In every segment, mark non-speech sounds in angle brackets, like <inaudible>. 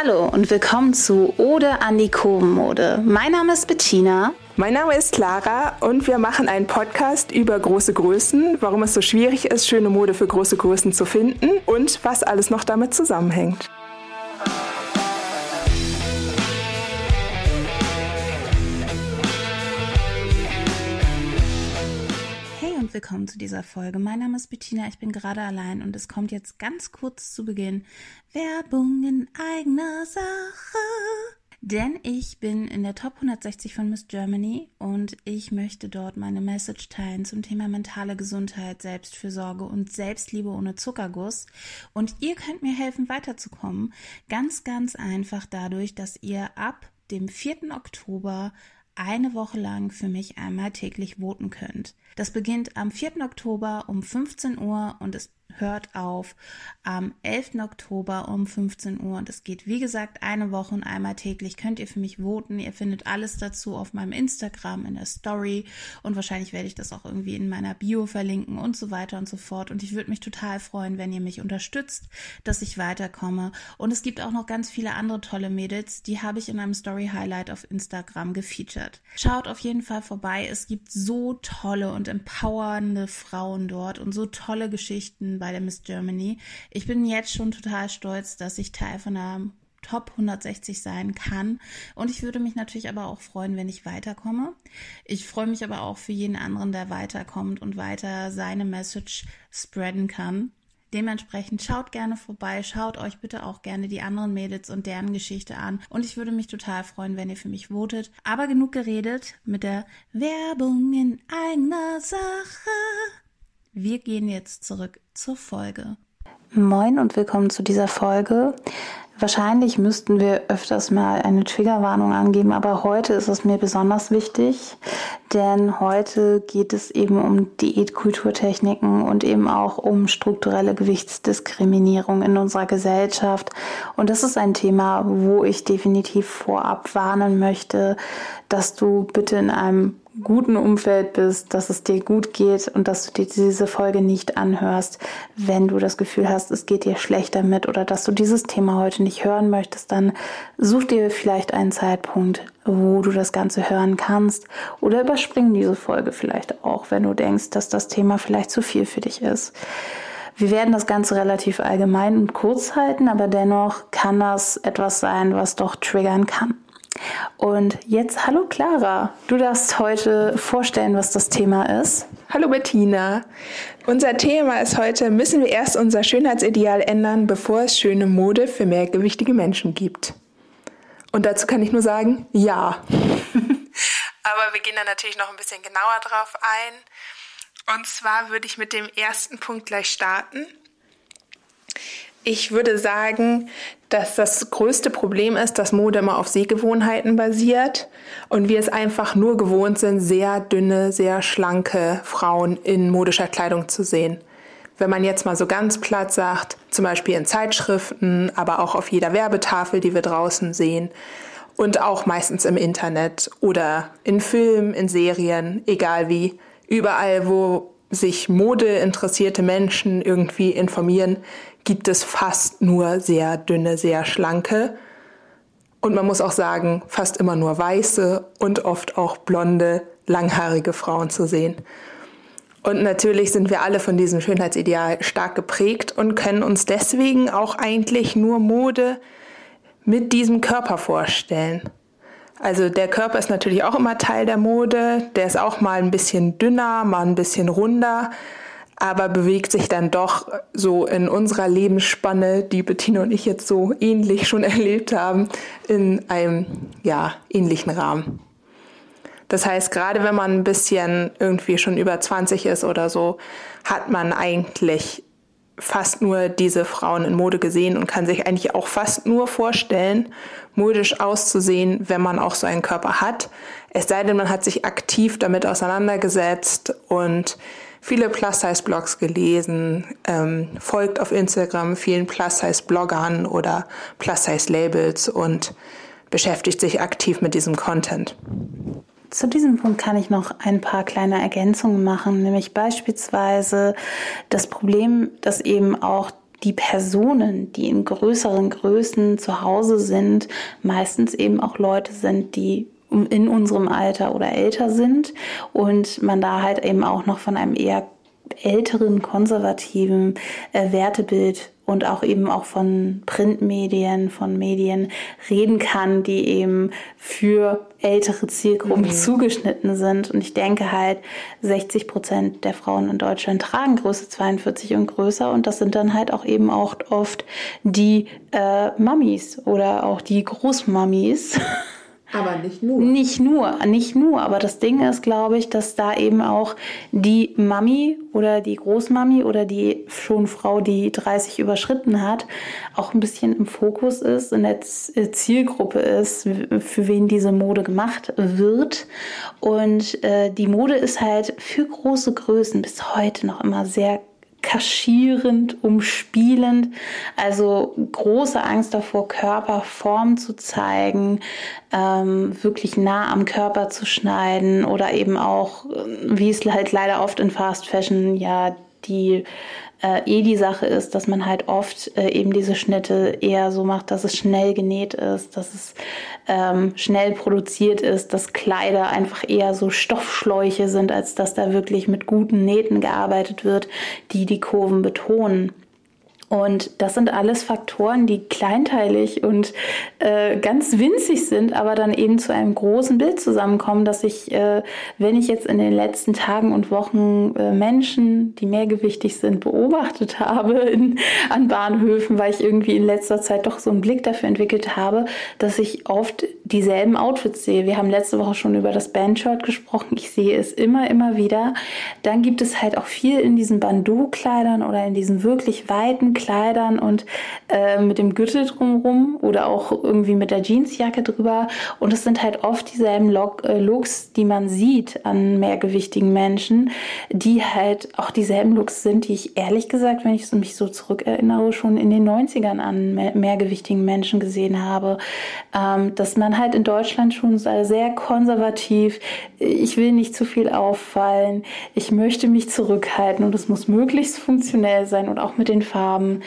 Hallo und willkommen zu Ode an die Kurvenmode. Mein Name ist Bettina. Mein Name ist Clara und wir machen einen Podcast über große Größen, warum es so schwierig ist, schöne Mode für große Größen zu finden und was alles noch damit zusammenhängt. Willkommen zu dieser Folge. Mein Name ist Bettina, ich bin gerade allein und es kommt jetzt ganz kurz zu Beginn Werbung in eigener Sache. Denn ich bin in der Top 160 von Miss Germany und ich möchte dort meine Message teilen zum Thema mentale Gesundheit, Selbstfürsorge und Selbstliebe ohne Zuckerguss. Und ihr könnt mir helfen, weiterzukommen. Ganz, ganz einfach dadurch, dass ihr ab dem 4. Oktober eine Woche lang für mich einmal täglich voten könnt. Das beginnt am 4. Oktober um 15 Uhr und es hört auf am 11. Oktober um 15 Uhr und es geht wie gesagt eine Woche und einmal täglich. Könnt ihr für mich voten. Ihr findet alles dazu auf meinem Instagram in der Story und wahrscheinlich werde ich das auch irgendwie in meiner Bio verlinken und so weiter und so fort. Und ich würde mich total freuen, wenn ihr mich unterstützt, dass ich weiterkomme. Und es gibt auch noch ganz viele andere tolle Mädels, die habe ich in einem Story Highlight auf Instagram gefeatured. Schaut auf jeden Fall vorbei. Es gibt so tolle und empowernde Frauen dort und so tolle Geschichten bei der Miss Germany. Ich bin jetzt schon total stolz, dass ich Teil von der Top 160 sein kann. Und ich würde mich natürlich aber auch freuen, wenn ich weiterkomme. Ich freue mich aber auch für jeden anderen, der weiterkommt und weiter seine Message spreaden kann. Dementsprechend schaut gerne vorbei, schaut euch bitte auch gerne die anderen Mädels und deren Geschichte an. Und ich würde mich total freuen, wenn ihr für mich votet. Aber genug geredet mit der Werbung in eigener Sache. Wir gehen jetzt zurück zur Folge. Moin und willkommen zu dieser Folge. Wahrscheinlich müssten wir öfters mal eine Triggerwarnung angeben, aber heute ist es mir besonders wichtig, denn heute geht es eben um Diätkulturtechniken und eben auch um strukturelle Gewichtsdiskriminierung in unserer Gesellschaft. Und das ist ein Thema, wo ich definitiv vorab warnen möchte, dass du bitte in einem guten Umfeld bist, dass es dir gut geht und dass du dir diese Folge nicht anhörst, wenn du das Gefühl hast, es geht dir schlecht damit oder dass du dieses Thema heute nicht hören möchtest, dann such dir vielleicht einen Zeitpunkt, wo du das Ganze hören kannst oder überspring diese Folge vielleicht auch, wenn du denkst, dass das Thema vielleicht zu viel für dich ist. Wir werden das Ganze relativ allgemein und kurz halten, aber dennoch kann das etwas sein, was doch triggern kann. Und jetzt, hallo Clara, du darfst heute vorstellen, was das Thema ist. Hallo Bettina. Unser Thema ist heute, müssen wir erst unser Schönheitsideal ändern, bevor es schöne Mode für mehrgewichtige Menschen gibt? Und dazu kann ich nur sagen, ja. <laughs> Aber wir gehen da natürlich noch ein bisschen genauer drauf ein. Und zwar würde ich mit dem ersten Punkt gleich starten. Ich würde sagen, dass das größte Problem ist, dass Mode immer auf Sehgewohnheiten basiert und wir es einfach nur gewohnt sind, sehr dünne, sehr schlanke Frauen in modischer Kleidung zu sehen. Wenn man jetzt mal so ganz platt sagt, zum Beispiel in Zeitschriften, aber auch auf jeder Werbetafel, die wir draußen sehen und auch meistens im Internet oder in Filmen, in Serien, egal wie, überall, wo sich modeinteressierte Menschen irgendwie informieren, gibt es fast nur sehr dünne, sehr schlanke. Und man muss auch sagen, fast immer nur weiße und oft auch blonde, langhaarige Frauen zu sehen. Und natürlich sind wir alle von diesem Schönheitsideal stark geprägt und können uns deswegen auch eigentlich nur Mode mit diesem Körper vorstellen. Also der Körper ist natürlich auch immer Teil der Mode, der ist auch mal ein bisschen dünner, mal ein bisschen runder, aber bewegt sich dann doch so in unserer Lebensspanne, die Bettina und ich jetzt so ähnlich schon <laughs> erlebt haben, in einem ja, ähnlichen Rahmen. Das heißt, gerade wenn man ein bisschen irgendwie schon über 20 ist oder so, hat man eigentlich fast nur diese Frauen in Mode gesehen und kann sich eigentlich auch fast nur vorstellen, modisch auszusehen, wenn man auch so einen Körper hat. Es sei denn, man hat sich aktiv damit auseinandergesetzt und viele Plus-Size-Blogs gelesen, ähm, folgt auf Instagram vielen Plus-Size-Bloggern oder Plus-Size-Labels und beschäftigt sich aktiv mit diesem Content. Zu diesem Punkt kann ich noch ein paar kleine Ergänzungen machen, nämlich beispielsweise das Problem, dass eben auch die Personen, die in größeren Größen zu Hause sind, meistens eben auch Leute sind, die in unserem Alter oder älter sind und man da halt eben auch noch von einem eher älteren konservativen äh, Wertebild und auch eben auch von Printmedien, von Medien reden kann, die eben für ältere Zielgruppen mhm. zugeschnitten sind. Und ich denke halt, 60 Prozent der Frauen in Deutschland tragen Größe 42 und größer. Und das sind dann halt auch eben auch oft die äh, Mummies oder auch die Großmummies. <laughs> Aber nicht nur. Nicht nur, nicht nur. Aber das Ding ist, glaube ich, dass da eben auch die Mami oder die Großmami oder die schon Frau, die 30 überschritten hat, auch ein bisschen im Fokus ist, in der äh, Zielgruppe ist, für wen diese Mode gemacht wird. Und äh, die Mode ist halt für große Größen bis heute noch immer sehr kaschierend, umspielend, also große Angst davor, Körperform zu zeigen, ähm, wirklich nah am Körper zu schneiden oder eben auch, wie es halt leider oft in Fast Fashion ja die äh, eh die Sache ist, dass man halt oft äh, eben diese Schnitte eher so macht, dass es schnell genäht ist, dass es ähm, schnell produziert ist, dass Kleider einfach eher so Stoffschläuche sind, als dass da wirklich mit guten Nähten gearbeitet wird, die die Kurven betonen. Und das sind alles Faktoren, die kleinteilig und äh, ganz winzig sind, aber dann eben zu einem großen Bild zusammenkommen, dass ich, äh, wenn ich jetzt in den letzten Tagen und Wochen äh, Menschen, die mehrgewichtig sind, beobachtet habe in, an Bahnhöfen, weil ich irgendwie in letzter Zeit doch so einen Blick dafür entwickelt habe, dass ich oft dieselben Outfits sehe. Wir haben letzte Woche schon über das Bandshirt gesprochen. Ich sehe es immer, immer wieder. Dann gibt es halt auch viel in diesen Bandeau-Kleidern oder in diesen wirklich weiten Kleidern und äh, mit dem Gürtel drumherum oder auch irgendwie mit der Jeansjacke drüber. Und es sind halt oft dieselben Log äh, Looks, die man sieht an mehrgewichtigen Menschen, die halt auch dieselben Looks sind, die ich ehrlich gesagt, wenn ich mich so zurückerinnere, schon in den 90ern an mehr mehrgewichtigen Menschen gesehen habe. Ähm, dass man halt in Deutschland schon sehr konservativ, ich will nicht zu viel auffallen, ich möchte mich zurückhalten und es muss möglichst funktionell sein und auch mit den Farben haben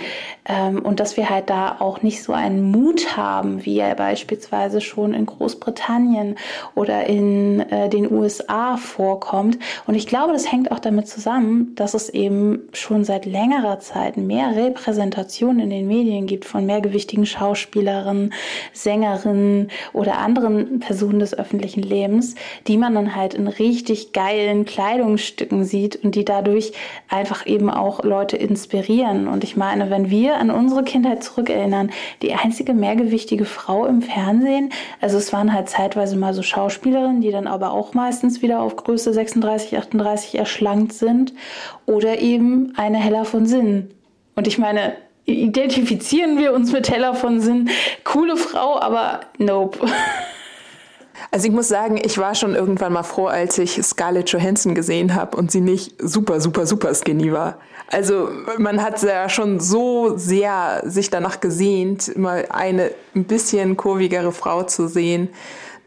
ähm, und dass wir halt da auch nicht so einen Mut haben, wie er beispielsweise schon in Großbritannien oder in äh, den USA vorkommt. Und ich glaube, das hängt auch damit zusammen, dass es eben schon seit längerer Zeit mehr Repräsentation in den Medien gibt von mehrgewichtigen Schauspielerinnen, Sängerinnen oder anderen Personen des öffentlichen Lebens, die man dann halt in richtig geilen Kleidungsstücken sieht und die dadurch einfach eben auch Leute inspirieren. Und ich meine, wenn wir an unsere Kindheit zurückerinnern, die einzige mehrgewichtige Frau im Fernsehen, also es waren halt zeitweise mal so Schauspielerinnen, die dann aber auch meistens wieder auf Größe 36, 38 erschlankt sind, oder eben eine Hella von Sinn. Und ich meine, identifizieren wir uns mit Hella von Sinn, coole Frau, aber nope. <laughs> Also ich muss sagen, ich war schon irgendwann mal froh, als ich Scarlett Johansson gesehen habe und sie nicht super, super, super skinny war. Also man hat ja schon so sehr sich danach gesehnt, mal eine ein bisschen kurvigere Frau zu sehen,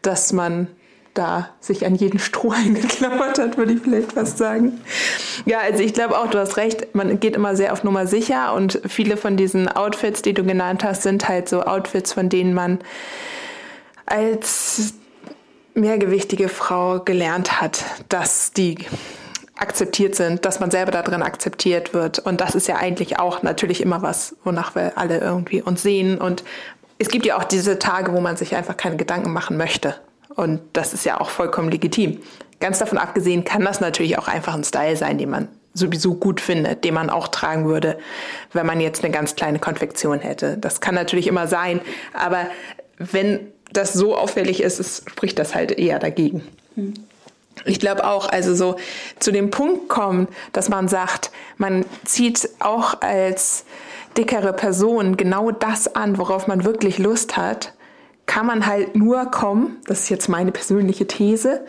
dass man da sich an jeden Strohhalm <laughs> geklammert hat, würde ich vielleicht fast sagen. Ja, also ich glaube auch, du hast recht, man geht immer sehr auf Nummer sicher und viele von diesen Outfits, die du genannt hast, sind halt so Outfits, von denen man als mehrgewichtige Frau gelernt hat, dass die akzeptiert sind, dass man selber darin akzeptiert wird. Und das ist ja eigentlich auch natürlich immer was, wonach wir alle irgendwie uns sehen. Und es gibt ja auch diese Tage, wo man sich einfach keine Gedanken machen möchte. Und das ist ja auch vollkommen legitim. Ganz davon abgesehen kann das natürlich auch einfach ein Style sein, den man sowieso gut findet, den man auch tragen würde, wenn man jetzt eine ganz kleine Konfektion hätte. Das kann natürlich immer sein, aber wenn das so auffällig ist, es spricht das halt eher dagegen. Mhm. Ich glaube auch, also so zu dem Punkt kommen, dass man sagt, man zieht auch als dickere Person genau das an, worauf man wirklich Lust hat, kann man halt nur kommen, das ist jetzt meine persönliche These,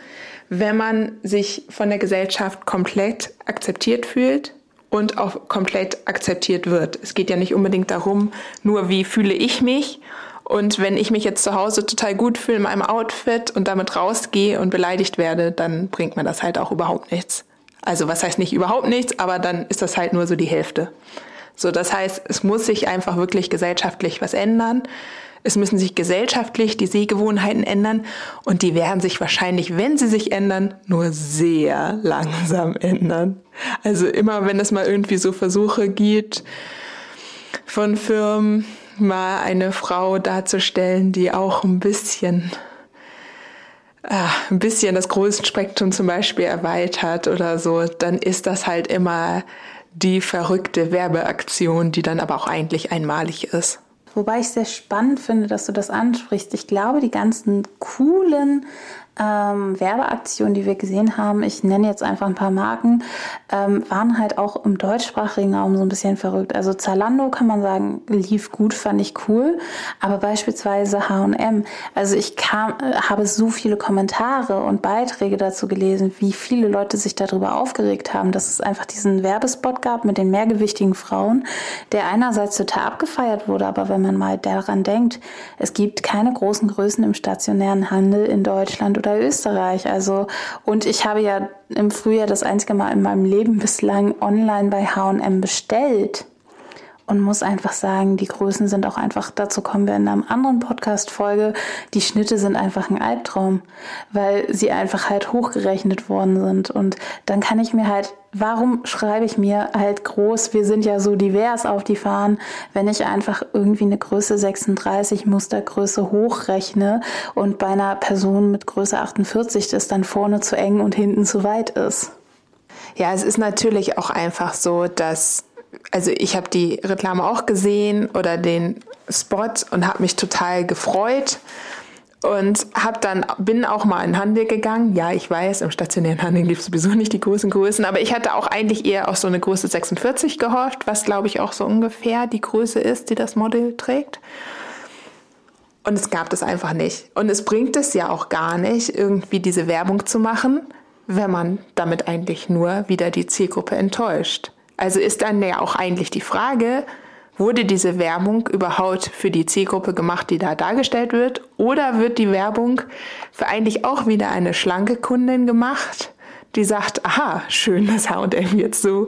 wenn man sich von der Gesellschaft komplett akzeptiert fühlt und auch komplett akzeptiert wird. Es geht ja nicht unbedingt darum, nur wie fühle ich mich und wenn ich mich jetzt zu Hause total gut fühle in meinem Outfit und damit rausgehe und beleidigt werde, dann bringt mir das halt auch überhaupt nichts. Also was heißt nicht überhaupt nichts, aber dann ist das halt nur so die Hälfte. So, das heißt, es muss sich einfach wirklich gesellschaftlich was ändern. Es müssen sich gesellschaftlich die Sehgewohnheiten ändern und die werden sich wahrscheinlich, wenn sie sich ändern, nur sehr langsam ändern. Also immer, wenn es mal irgendwie so Versuche gibt von Firmen, mal eine Frau darzustellen, die auch ein bisschen äh, ein bisschen das Größenspektrum zum Beispiel erweitert oder so, dann ist das halt immer die verrückte Werbeaktion, die dann aber auch eigentlich einmalig ist. Wobei ich sehr spannend finde, dass du das ansprichst. Ich glaube, die ganzen coolen ähm, Werbeaktionen, die wir gesehen haben, ich nenne jetzt einfach ein paar Marken, ähm, waren halt auch im deutschsprachigen Raum so ein bisschen verrückt. Also Zalando kann man sagen, lief gut, fand ich cool, aber beispielsweise H&M, also ich kam, äh, habe so viele Kommentare und Beiträge dazu gelesen, wie viele Leute sich darüber aufgeregt haben, dass es einfach diesen Werbespot gab mit den mehrgewichtigen Frauen, der einerseits total abgefeiert wurde, aber wenn man mal daran denkt, es gibt keine großen Größen im stationären Handel in Deutschland oder Österreich. Also, und ich habe ja im Frühjahr das einzige Mal in meinem Leben bislang online bei H&M bestellt und muss einfach sagen, die Größen sind auch einfach, dazu kommen wir in einer anderen Podcast-Folge, die Schnitte sind einfach ein Albtraum, weil sie einfach halt hochgerechnet worden sind. Und dann kann ich mir halt, warum schreibe ich mir halt groß, wir sind ja so divers auf die Fahnen, wenn ich einfach irgendwie eine Größe 36 Mustergröße hochrechne und bei einer Person mit Größe 48 das dann vorne zu eng und hinten zu weit ist. Ja, es ist natürlich auch einfach so, dass also ich habe die Reklame auch gesehen oder den Spot und habe mich total gefreut und habe dann bin auch mal in Handel gegangen. Ja, ich weiß, im stationären Handel gibt es sowieso nicht die großen Größen, aber ich hatte auch eigentlich eher auf so eine Größe 46 gehofft, was glaube ich auch so ungefähr die Größe ist, die das Model trägt. Und es gab das einfach nicht. Und es bringt es ja auch gar nicht, irgendwie diese Werbung zu machen, wenn man damit eigentlich nur wieder die Zielgruppe enttäuscht. Also ist dann ja auch eigentlich die Frage, wurde diese Werbung überhaupt für die Zielgruppe gemacht, die da dargestellt wird? Oder wird die Werbung für eigentlich auch wieder eine schlanke Kundin gemacht, die sagt, aha, schön, dass H&M jetzt so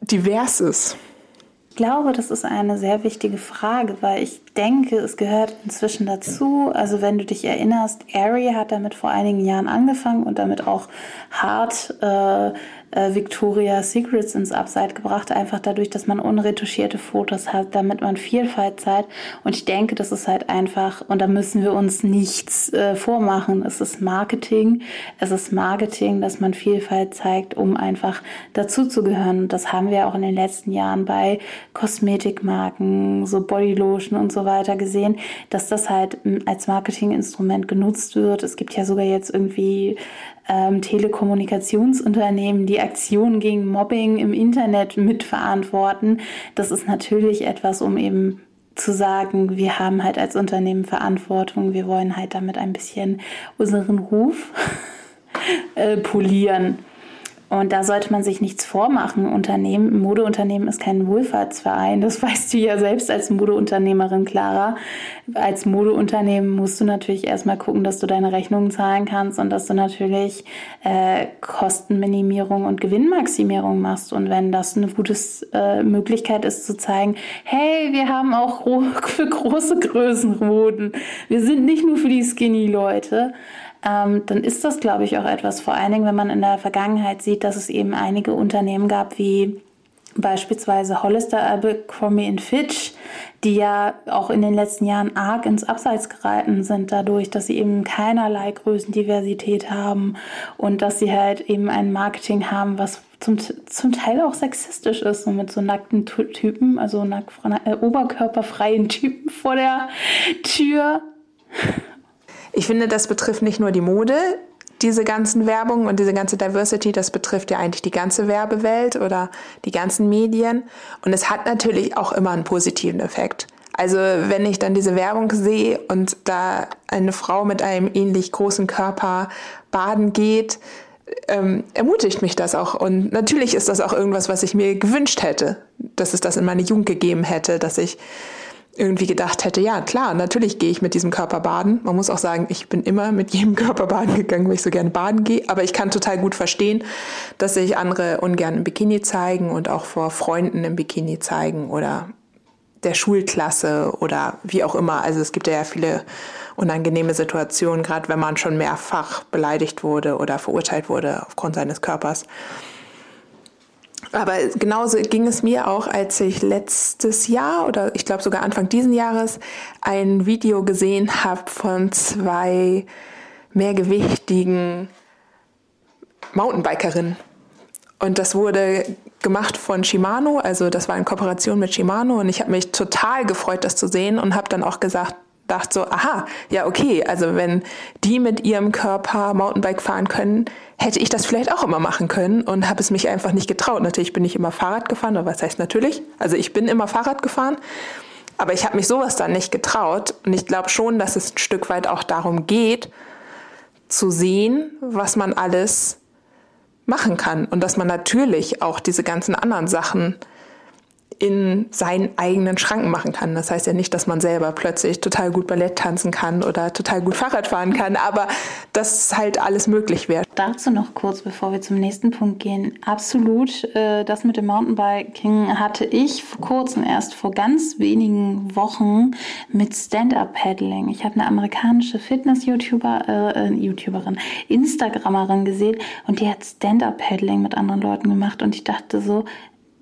divers ist? Ich glaube, das ist eine sehr wichtige Frage, weil ich denke, es gehört inzwischen dazu. Also wenn du dich erinnerst, Aerie hat damit vor einigen Jahren angefangen und damit auch hart äh, äh, Victoria's Secrets ins Upside gebracht, einfach dadurch, dass man unretuschierte Fotos hat, damit man Vielfalt zeigt. Und ich denke, das ist halt einfach, und da müssen wir uns nichts äh, vormachen. Es ist Marketing. Es ist Marketing, dass man Vielfalt zeigt, um einfach dazuzugehören. Und das haben wir auch in den letzten Jahren bei Kosmetikmarken, so Bodylotion und so weiter gesehen, dass das halt als Marketinginstrument genutzt wird. Es gibt ja sogar jetzt irgendwie ähm, Telekommunikationsunternehmen, die Aktionen gegen Mobbing im Internet mitverantworten. Das ist natürlich etwas, um eben zu sagen, wir haben halt als Unternehmen Verantwortung, wir wollen halt damit ein bisschen unseren Ruf <laughs> äh, polieren. Und da sollte man sich nichts vormachen. Unternehmen, ein Modeunternehmen ist kein Wohlfahrtsverein. Das <laughs> weißt du ja selbst als Modeunternehmerin, Clara. Als Modeunternehmen musst du natürlich erstmal gucken, dass du deine Rechnungen zahlen kannst und dass du natürlich äh, Kostenminimierung und Gewinnmaximierung machst. Und wenn das eine gute äh, Möglichkeit ist zu zeigen, hey, wir haben auch <laughs> für große Größen Moden. Wir sind nicht nur für die Skinny-Leute ähm, dann ist das, glaube ich, auch etwas, vor allen Dingen, wenn man in der Vergangenheit sieht, dass es eben einige Unternehmen gab, wie beispielsweise Hollister, Abercrombie Fitch, die ja auch in den letzten Jahren arg ins Abseits geraten sind, dadurch, dass sie eben keinerlei Größendiversität haben und dass sie halt eben ein Marketing haben, was zum, zum Teil auch sexistisch ist, so mit so nackten Typen, also nackt, äh, oberkörperfreien Typen vor der Tür. Ich finde, das betrifft nicht nur die Mode, diese ganzen Werbungen und diese ganze Diversity, das betrifft ja eigentlich die ganze Werbewelt oder die ganzen Medien. Und es hat natürlich auch immer einen positiven Effekt. Also wenn ich dann diese Werbung sehe und da eine Frau mit einem ähnlich großen Körper baden geht, ähm, ermutigt mich das auch. Und natürlich ist das auch irgendwas, was ich mir gewünscht hätte, dass es das in meine Jugend gegeben hätte, dass ich irgendwie gedacht hätte, ja klar, natürlich gehe ich mit diesem Körper baden. Man muss auch sagen, ich bin immer mit jedem <laughs> Körper baden gegangen, weil ich so gerne baden gehe. Aber ich kann total gut verstehen, dass sich andere ungern im Bikini zeigen und auch vor Freunden im Bikini zeigen oder der Schulklasse oder wie auch immer. Also es gibt ja viele unangenehme Situationen, gerade wenn man schon mehrfach beleidigt wurde oder verurteilt wurde aufgrund seines Körpers. Aber genauso ging es mir auch, als ich letztes Jahr oder ich glaube sogar Anfang diesen Jahres ein Video gesehen habe von zwei mehrgewichtigen Mountainbikerinnen. Und das wurde gemacht von Shimano, also das war in Kooperation mit Shimano und ich habe mich total gefreut, das zu sehen und habe dann auch gesagt, dachte so, aha, ja okay, also wenn die mit ihrem Körper Mountainbike fahren können, hätte ich das vielleicht auch immer machen können und habe es mich einfach nicht getraut. Natürlich bin ich immer Fahrrad gefahren, oder was heißt natürlich? Also ich bin immer Fahrrad gefahren, aber ich habe mich sowas dann nicht getraut und ich glaube schon, dass es ein Stück weit auch darum geht, zu sehen, was man alles machen kann und dass man natürlich auch diese ganzen anderen Sachen in seinen eigenen Schranken machen kann. Das heißt ja nicht, dass man selber plötzlich total gut Ballett tanzen kann oder total gut Fahrrad fahren kann, aber dass halt alles möglich wäre. Dazu noch kurz, bevor wir zum nächsten Punkt gehen. Absolut, äh, das mit dem Mountainbiking hatte ich vor kurzem erst vor ganz wenigen Wochen mit Stand-Up-Paddling. Ich habe eine amerikanische Fitness-YouTuber, äh, äh, YouTuberin, Instagrammerin gesehen und die hat Stand-Up-Paddling mit anderen Leuten gemacht und ich dachte so,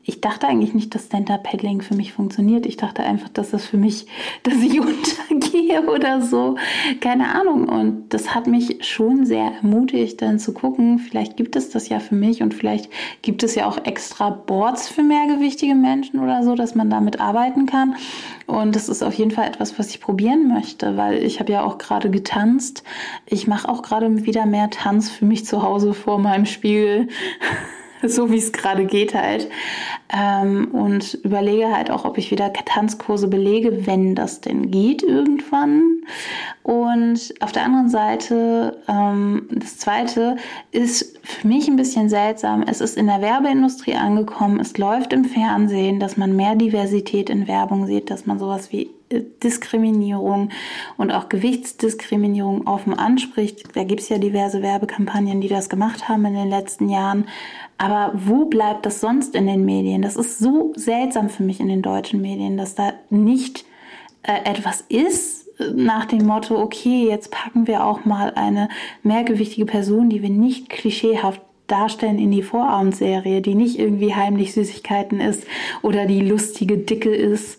ich dachte eigentlich nicht, dass Stand-Up-Paddling für mich funktioniert. Ich dachte einfach, dass das für mich, <laughs> dass ich <laughs> untergehe oder so. Keine Ahnung. Und das hat mich schon sehr ermutigt, dann zu gucken, vielleicht gibt es das ja für mich und vielleicht gibt es ja auch extra Boards für mehrgewichtige Menschen oder so, dass man damit arbeiten kann. Und das ist auf jeden Fall etwas, was ich probieren möchte, weil ich habe ja auch gerade getanzt. Ich mache auch gerade wieder mehr Tanz für mich zu Hause vor meinem Spiegel. <laughs> <laughs> so wie es gerade geht halt. Ähm, und überlege halt auch, ob ich wieder Tanzkurse belege, wenn das denn geht irgendwann. Und auf der anderen Seite, ähm, das zweite ist für mich ein bisschen seltsam. Es ist in der Werbeindustrie angekommen, es läuft im Fernsehen, dass man mehr Diversität in Werbung sieht, dass man sowas wie Diskriminierung und auch Gewichtsdiskriminierung offen anspricht. Da gibt es ja diverse Werbekampagnen, die das gemacht haben in den letzten Jahren. Aber wo bleibt das sonst in den Medien? Das ist so seltsam für mich in den deutschen Medien, dass da nicht äh, etwas ist nach dem Motto, okay, jetzt packen wir auch mal eine mehrgewichtige Person, die wir nicht klischeehaft darstellen in die Vorabendserie, die nicht irgendwie heimlich Süßigkeiten ist oder die lustige Dicke ist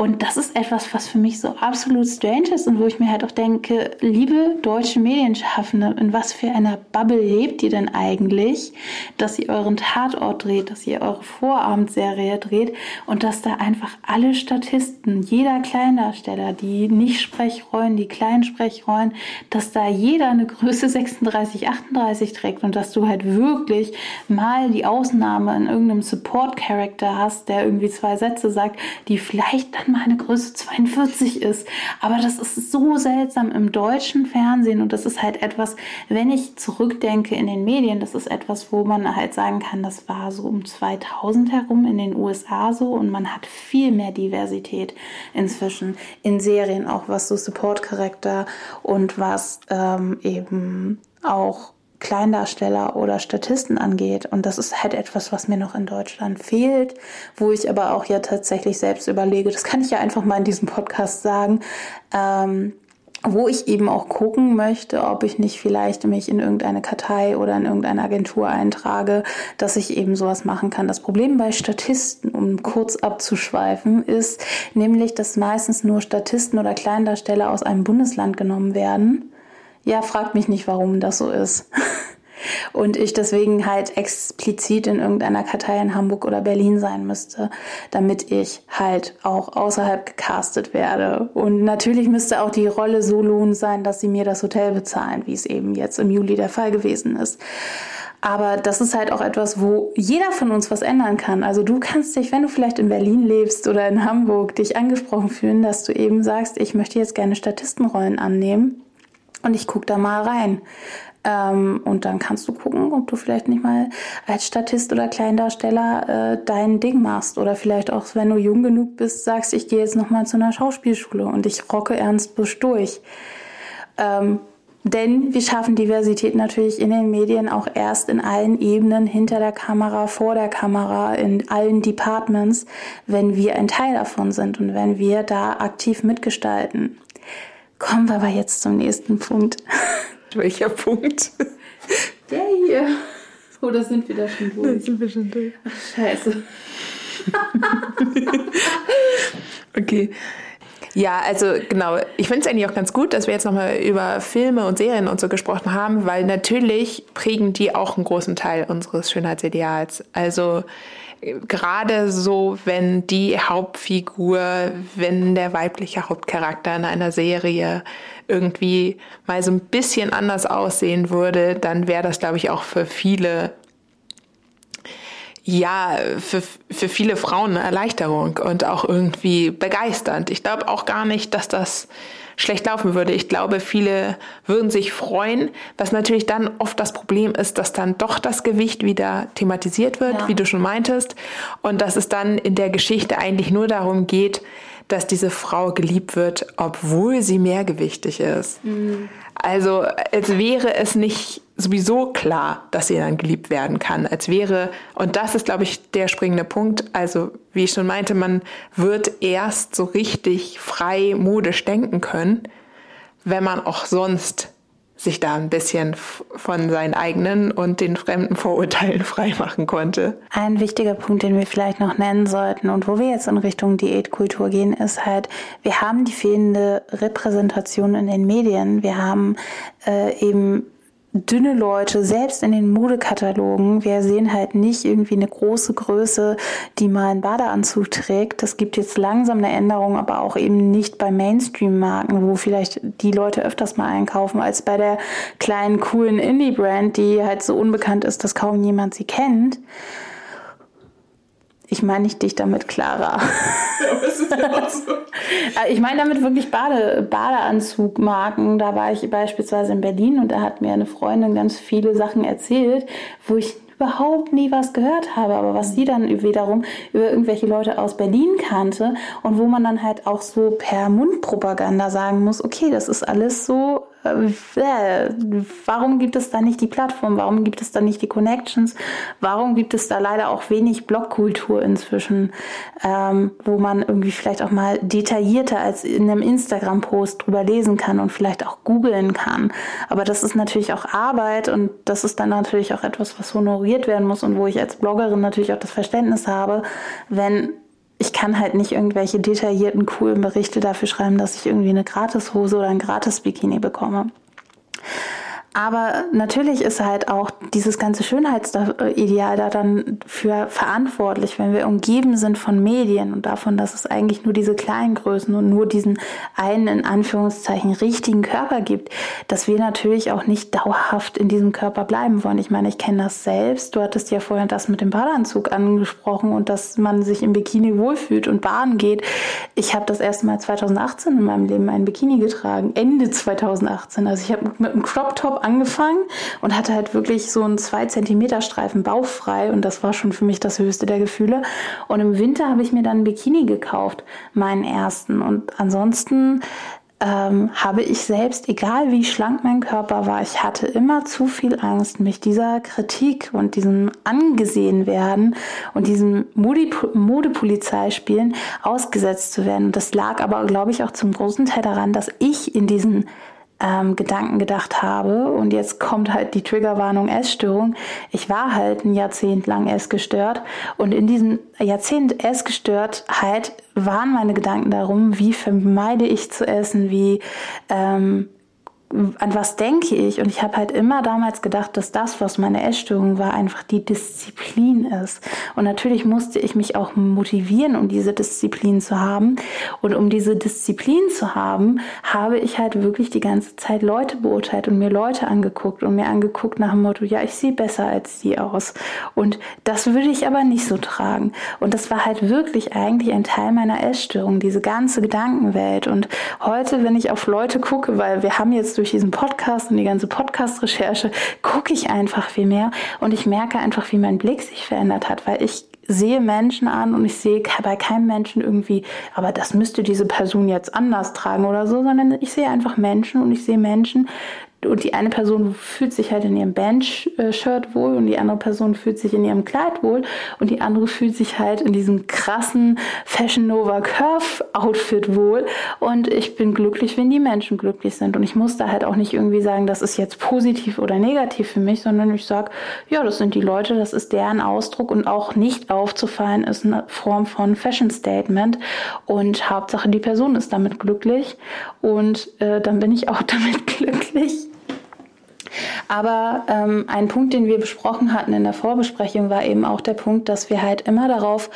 und das ist etwas, was für mich so absolut strange ist und wo ich mir halt auch denke, liebe deutsche Medienschaffende, in was für einer Bubble lebt ihr denn eigentlich, dass ihr euren Tatort dreht, dass ihr eure Vorabendserie dreht und dass da einfach alle Statisten, jeder Kleindarsteller, die Nicht-Sprechrollen, die kleinen Sprechrollen, dass da jeder eine Größe 36, 38 trägt und dass du halt wirklich mal die Ausnahme in irgendeinem Support-Character hast, der irgendwie zwei Sätze sagt, die vielleicht dann mal eine Größe 42 ist. Aber das ist so seltsam im deutschen Fernsehen und das ist halt etwas, wenn ich zurückdenke in den Medien, das ist etwas, wo man halt sagen kann, das war so um 2000 herum in den USA so und man hat viel mehr Diversität inzwischen in Serien, auch was so Support-Charakter und was ähm, eben auch Kleindarsteller oder Statisten angeht. Und das ist halt etwas, was mir noch in Deutschland fehlt, wo ich aber auch ja tatsächlich selbst überlege, das kann ich ja einfach mal in diesem Podcast sagen, ähm, wo ich eben auch gucken möchte, ob ich nicht vielleicht mich in irgendeine Kartei oder in irgendeine Agentur eintrage, dass ich eben sowas machen kann. Das Problem bei Statisten, um kurz abzuschweifen, ist nämlich, dass meistens nur Statisten oder Kleindarsteller aus einem Bundesland genommen werden ja, fragt mich nicht, warum das so ist. <laughs> Und ich deswegen halt explizit in irgendeiner Kartei in Hamburg oder Berlin sein müsste, damit ich halt auch außerhalb gecastet werde. Und natürlich müsste auch die Rolle so lohnend sein, dass sie mir das Hotel bezahlen, wie es eben jetzt im Juli der Fall gewesen ist. Aber das ist halt auch etwas, wo jeder von uns was ändern kann. Also du kannst dich, wenn du vielleicht in Berlin lebst oder in Hamburg, dich angesprochen fühlen, dass du eben sagst, ich möchte jetzt gerne Statistenrollen annehmen und ich gucke da mal rein. Ähm, und dann kannst du gucken, ob du vielleicht nicht mal als Statist oder Kleindarsteller äh, dein Ding machst. Oder vielleicht auch, wenn du jung genug bist, sagst, ich gehe jetzt nochmal zu einer Schauspielschule und ich rocke Ernst Busch durch. Ähm, denn wir schaffen Diversität natürlich in den Medien auch erst in allen Ebenen, hinter der Kamera, vor der Kamera, in allen Departments, wenn wir ein Teil davon sind und wenn wir da aktiv mitgestalten. Kommen wir aber jetzt zum nächsten Punkt. <laughs> Welcher Punkt? Der hier. Oh, da sind wir da schon durch. Da sind wir schon durch. Ach, scheiße. <laughs> okay. Ja, also genau. Ich finde es eigentlich auch ganz gut, dass wir jetzt nochmal über Filme und Serien und so gesprochen haben, weil natürlich prägen die auch einen großen Teil unseres Schönheitsideals. Also gerade so, wenn die Hauptfigur, wenn der weibliche Hauptcharakter in einer Serie irgendwie mal so ein bisschen anders aussehen würde, dann wäre das, glaube ich, auch für viele ja, für, für viele Frauen eine Erleichterung und auch irgendwie begeisternd. Ich glaube auch gar nicht, dass das schlecht laufen würde. Ich glaube, viele würden sich freuen, was natürlich dann oft das Problem ist, dass dann doch das Gewicht wieder thematisiert wird, ja. wie du schon meintest, und dass es dann in der Geschichte eigentlich nur darum geht, dass diese Frau geliebt wird, obwohl sie mehrgewichtig ist. Mhm. Also als wäre es nicht sowieso klar, dass sie dann geliebt werden kann. Als wäre, und das ist, glaube ich, der springende Punkt. Also, wie ich schon meinte, man wird erst so richtig frei modisch denken können, wenn man auch sonst sich da ein bisschen von seinen eigenen und den fremden Vorurteilen <laughs> freimachen konnte. Ein wichtiger Punkt, den wir vielleicht noch nennen sollten und wo wir jetzt in Richtung Diätkultur gehen, ist halt, wir haben die fehlende Repräsentation in den Medien. Wir haben äh, eben dünne Leute, selbst in den Modekatalogen, wir sehen halt nicht irgendwie eine große Größe, die mal einen Badeanzug trägt. Das gibt jetzt langsam eine Änderung, aber auch eben nicht bei Mainstream-Marken, wo vielleicht die Leute öfters mal einkaufen, als bei der kleinen, coolen Indie-Brand, die halt so unbekannt ist, dass kaum jemand sie kennt. Ich meine nicht dich damit, Clara. <laughs> Ja, das ist ja so. Äh, ich meine damit wirklich Bade, Badeanzugmarken. Da war ich beispielsweise in Berlin und da hat mir eine Freundin ganz viele Sachen erzählt, wo ich überhaupt nie was gehört habe, aber was sie dann wiederum über irgendwelche Leute aus Berlin kannte und wo man dann halt auch so per Mundpropaganda sagen muss, okay, das ist alles so warum gibt es da nicht die Plattform? Warum gibt es da nicht die Connections? Warum gibt es da leider auch wenig Blogkultur inzwischen, ähm, wo man irgendwie vielleicht auch mal detaillierter als in einem Instagram-Post drüber lesen kann und vielleicht auch googeln kann? Aber das ist natürlich auch Arbeit und das ist dann natürlich auch etwas, was honoriert werden muss und wo ich als Bloggerin natürlich auch das Verständnis habe, wenn ich kann halt nicht irgendwelche detaillierten, coolen Berichte dafür schreiben, dass ich irgendwie eine Gratishose oder ein Gratis-Bikini bekomme. Aber natürlich ist halt auch dieses ganze Schönheitsideal da dann für verantwortlich, wenn wir umgeben sind von Medien und davon, dass es eigentlich nur diese kleinen Größen und nur diesen einen in Anführungszeichen richtigen Körper gibt, dass wir natürlich auch nicht dauerhaft in diesem Körper bleiben wollen. Ich meine, ich kenne das selbst. Du hattest ja vorhin das mit dem Badeanzug angesprochen und dass man sich im Bikini wohlfühlt und baden geht. Ich habe das erste Mal 2018 in meinem Leben ein Bikini getragen, Ende 2018. Also ich habe mit einem Crop Top angefangen und hatte halt wirklich so einen zwei Zentimeter Streifen bauchfrei und das war schon für mich das höchste der Gefühle. Und im Winter habe ich mir dann einen Bikini gekauft, meinen ersten. Und ansonsten ähm, habe ich selbst, egal wie schlank mein Körper war, ich hatte immer zu viel Angst, mich dieser Kritik und diesem angesehen werden und diesem Modepolizeispielen ausgesetzt zu werden. Und das lag aber, glaube ich, auch zum großen Teil daran, dass ich in diesen ähm, Gedanken gedacht habe. Und jetzt kommt halt die Triggerwarnung Essstörung. Ich war halt ein Jahrzehnt lang essgestört. Und in diesem Jahrzehnt Essgestörtheit waren meine Gedanken darum, wie vermeide ich zu essen, wie ähm, an was denke ich? Und ich habe halt immer damals gedacht, dass das, was meine Essstörung war, einfach die Disziplin ist. Und natürlich musste ich mich auch motivieren, um diese Disziplin zu haben. Und um diese Disziplin zu haben, habe ich halt wirklich die ganze Zeit Leute beurteilt und mir Leute angeguckt und mir angeguckt nach dem Motto, ja, ich sehe besser als sie aus. Und das würde ich aber nicht so tragen. Und das war halt wirklich eigentlich ein Teil meiner Essstörung, diese ganze Gedankenwelt. Und heute, wenn ich auf Leute gucke, weil wir haben jetzt durch diesen Podcast und die ganze Podcast-Recherche gucke ich einfach viel mehr. Und ich merke einfach, wie mein Blick sich verändert hat, weil ich sehe Menschen an und ich sehe bei keinem Menschen irgendwie, aber das müsste diese Person jetzt anders tragen oder so, sondern ich sehe einfach Menschen und ich sehe Menschen, und die eine Person fühlt sich halt in ihrem Band-Shirt wohl und die andere Person fühlt sich in ihrem Kleid wohl. Und die andere fühlt sich halt in diesem krassen Fashion Nova Curve Outfit wohl. Und ich bin glücklich, wenn die Menschen glücklich sind. Und ich muss da halt auch nicht irgendwie sagen, das ist jetzt positiv oder negativ für mich, sondern ich sage, ja, das sind die Leute, das ist deren Ausdruck. Und auch nicht aufzufallen ist eine Form von Fashion Statement. Und Hauptsache die Person ist damit glücklich. Und äh, dann bin ich auch <laughs> damit glücklich. Aber ähm, ein Punkt, den wir besprochen hatten in der Vorbesprechung, war eben auch der Punkt, dass wir halt immer darauf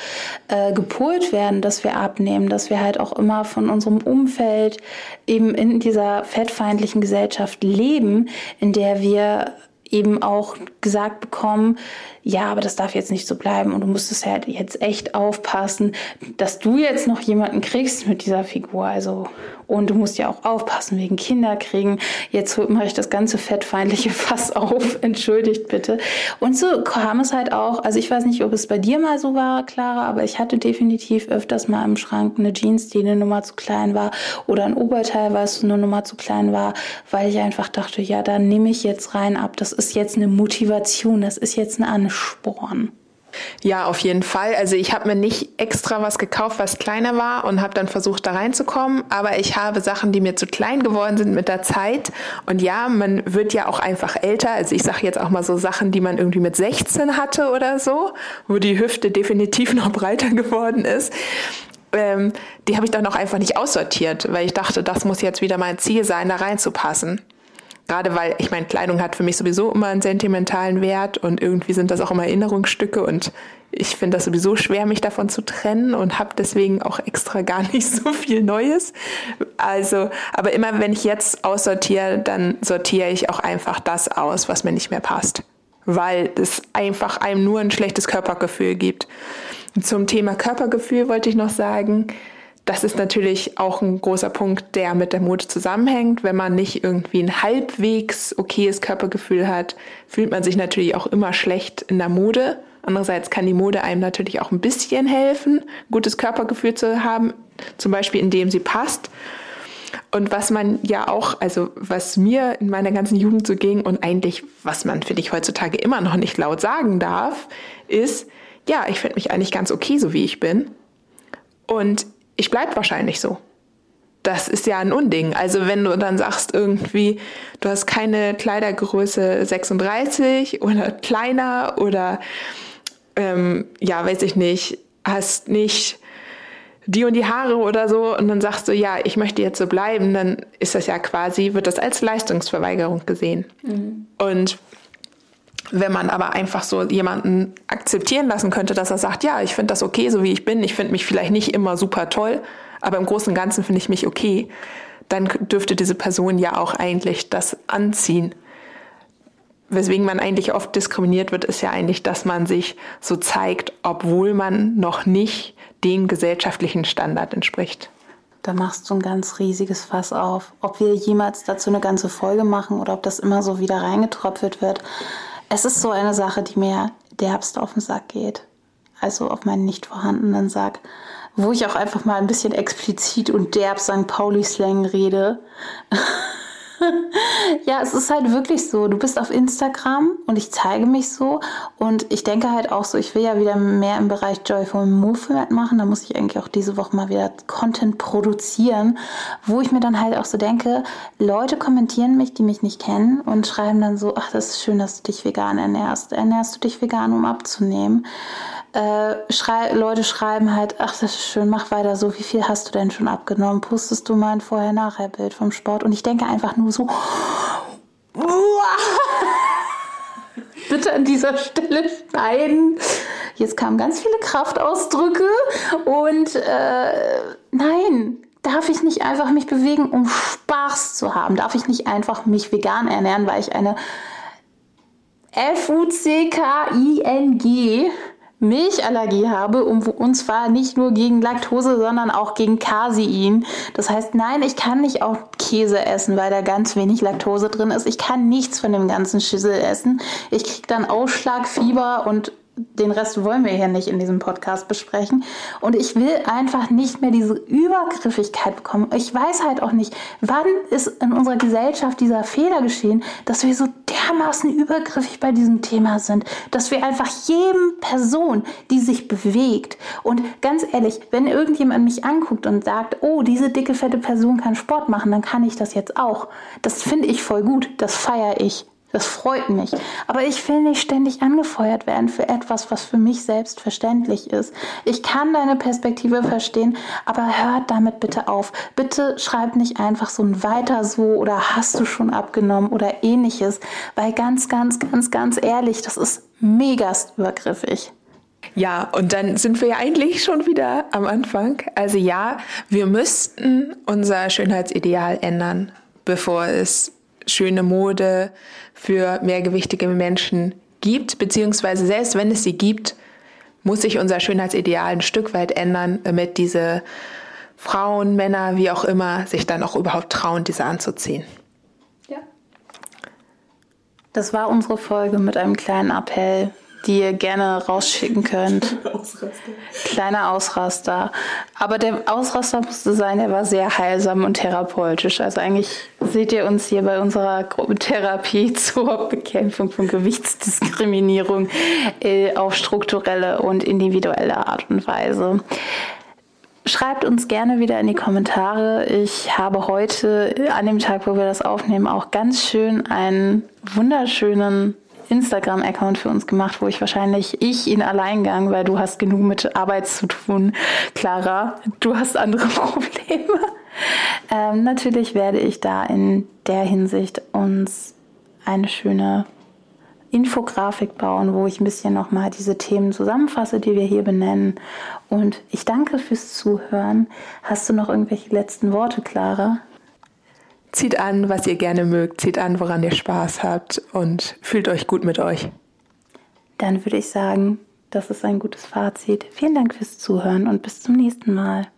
äh, gepolt werden, dass wir abnehmen, dass wir halt auch immer von unserem Umfeld eben in dieser fettfeindlichen Gesellschaft leben, in der wir eben auch gesagt bekommen, ja, aber das darf jetzt nicht so bleiben und du musst es halt jetzt echt aufpassen, dass du jetzt noch jemanden kriegst mit dieser Figur. Also, und du musst ja auch aufpassen wegen Kinderkriegen. Jetzt mache ich das ganze fettfeindliche Fass <laughs> auf. Entschuldigt bitte. Und so kam es halt auch. Also ich weiß nicht, ob es bei dir mal so war, Clara, aber ich hatte definitiv öfters mal im Schrank eine Jeans, die eine Nummer zu klein war oder ein Oberteil, was eine Nummer zu klein war, weil ich einfach dachte, ja, da nehme ich jetzt rein ab. Das ist jetzt eine Motivation. Das ist jetzt eine Ansporn. Ja, auf jeden Fall. Also ich habe mir nicht extra was gekauft, was kleiner war und habe dann versucht, da reinzukommen. Aber ich habe Sachen, die mir zu klein geworden sind mit der Zeit. Und ja, man wird ja auch einfach älter. Also ich sage jetzt auch mal so Sachen, die man irgendwie mit 16 hatte oder so, wo die Hüfte definitiv noch breiter geworden ist. Ähm, die habe ich dann auch einfach nicht aussortiert, weil ich dachte, das muss jetzt wieder mein Ziel sein, da reinzupassen. Gerade weil, ich meine, Kleidung hat für mich sowieso immer einen sentimentalen Wert und irgendwie sind das auch immer Erinnerungsstücke und ich finde das sowieso schwer, mich davon zu trennen und habe deswegen auch extra gar <laughs> nicht so viel Neues. Also, aber immer wenn ich jetzt aussortiere, dann sortiere ich auch einfach das aus, was mir nicht mehr passt. Weil es einfach einem nur ein schlechtes Körpergefühl gibt. Zum Thema Körpergefühl wollte ich noch sagen, das ist natürlich auch ein großer Punkt, der mit der Mode zusammenhängt. Wenn man nicht irgendwie ein halbwegs okayes Körpergefühl hat, fühlt man sich natürlich auch immer schlecht in der Mode. Andererseits kann die Mode einem natürlich auch ein bisschen helfen, gutes Körpergefühl zu haben, zum Beispiel indem sie passt. Und was man ja auch, also was mir in meiner ganzen Jugend so ging und eigentlich, was man, finde ich, heutzutage immer noch nicht laut sagen darf, ist, ja, ich finde mich eigentlich ganz okay, so wie ich bin. Und ich bleib wahrscheinlich so. Das ist ja ein Unding. Also wenn du dann sagst irgendwie, du hast keine Kleidergröße 36 oder kleiner oder ähm, ja, weiß ich nicht, hast nicht die und die Haare oder so und dann sagst du, ja, ich möchte jetzt so bleiben, dann ist das ja quasi, wird das als Leistungsverweigerung gesehen. Mhm. Und wenn man aber einfach so jemanden akzeptieren lassen könnte, dass er sagt, ja, ich finde das okay, so wie ich bin, ich finde mich vielleicht nicht immer super toll, aber im Großen und Ganzen finde ich mich okay, dann dürfte diese Person ja auch eigentlich das anziehen. Weswegen man eigentlich oft diskriminiert wird, ist ja eigentlich, dass man sich so zeigt, obwohl man noch nicht dem gesellschaftlichen Standard entspricht. Da machst du ein ganz riesiges Fass auf. Ob wir jemals dazu eine ganze Folge machen oder ob das immer so wieder reingetröpfelt wird, es ist so eine Sache, die mir derbst auf den Sack geht. Also auf meinen nicht vorhandenen Sack. Wo ich auch einfach mal ein bisschen explizit und derb St. Pauli-Slang rede. <laughs> <laughs> ja, es ist halt wirklich so. Du bist auf Instagram und ich zeige mich so. Und ich denke halt auch so, ich will ja wieder mehr im Bereich Joyful Movement machen. Da muss ich eigentlich auch diese Woche mal wieder Content produzieren, wo ich mir dann halt auch so denke, Leute kommentieren mich, die mich nicht kennen und schreiben dann so, ach, das ist schön, dass du dich vegan ernährst. Ernährst du dich vegan, um abzunehmen? Äh, schrei Leute schreiben halt, ach, das ist schön, mach weiter so. Wie viel hast du denn schon abgenommen? Postest du mal ein Vorher-Nachher-Bild vom Sport? Und ich denke einfach nur so, <laughs> bitte an dieser Stelle schneiden. Jetzt kamen ganz viele Kraftausdrücke und äh, nein, darf ich nicht einfach mich bewegen, um Spaß zu haben? Darf ich nicht einfach mich vegan ernähren, weil ich eine F-U-C-K-I-N-G Milchallergie habe und zwar nicht nur gegen Laktose, sondern auch gegen Casein. Das heißt, nein, ich kann nicht auch Käse essen, weil da ganz wenig Laktose drin ist. Ich kann nichts von dem ganzen Schüssel essen. Ich kriege dann Ausschlag, Fieber und den Rest wollen wir hier nicht in diesem Podcast besprechen. Und ich will einfach nicht mehr diese Übergriffigkeit bekommen. Ich weiß halt auch nicht, wann ist in unserer Gesellschaft dieser Fehler geschehen, dass wir so dermaßen übergriffig bei diesem Thema sind, dass wir einfach jedem Person, die sich bewegt und ganz ehrlich, wenn irgendjemand mich anguckt und sagt, oh, diese dicke, fette Person kann Sport machen, dann kann ich das jetzt auch. Das finde ich voll gut, das feiere ich. Das freut mich. Aber ich will nicht ständig angefeuert werden für etwas, was für mich selbstverständlich ist. Ich kann deine Perspektive verstehen, aber hört damit bitte auf. Bitte schreib nicht einfach so ein weiter so oder hast du schon abgenommen oder ähnliches, weil ganz, ganz, ganz, ganz ehrlich, das ist megast übergriffig. Ja, und dann sind wir ja eigentlich schon wieder am Anfang. Also ja, wir müssten unser Schönheitsideal ändern, bevor es schöne Mode für mehrgewichtige Menschen gibt, beziehungsweise selbst wenn es sie gibt, muss sich unser Schönheitsideal ein Stück weit ändern, damit diese Frauen, Männer, wie auch immer, sich dann auch überhaupt trauen, diese anzuziehen. Ja. Das war unsere Folge mit einem kleinen Appell die ihr gerne rausschicken könnt. <laughs> Ausraster. Kleiner Ausraster. Aber der Ausraster musste sein, er war sehr heilsam und therapeutisch. Also eigentlich seht ihr uns hier bei unserer Gruppentherapie <laughs> zur Bekämpfung von Gewichtsdiskriminierung äh, auf strukturelle und individuelle Art und Weise. Schreibt uns gerne wieder in die Kommentare. Ich habe heute an dem Tag, wo wir das aufnehmen, auch ganz schön einen wunderschönen Instagram-Account für uns gemacht, wo ich wahrscheinlich ich in Alleingang, weil du hast genug mit Arbeit zu tun, Clara. Du hast andere <laughs> Probleme. Ähm, natürlich werde ich da in der Hinsicht uns eine schöne Infografik bauen, wo ich ein bisschen nochmal diese Themen zusammenfasse, die wir hier benennen. Und ich danke fürs Zuhören. Hast du noch irgendwelche letzten Worte, Clara? Zieht an, was ihr gerne mögt, zieht an, woran ihr Spaß habt und fühlt euch gut mit euch. Dann würde ich sagen, das ist ein gutes Fazit. Vielen Dank fürs Zuhören und bis zum nächsten Mal.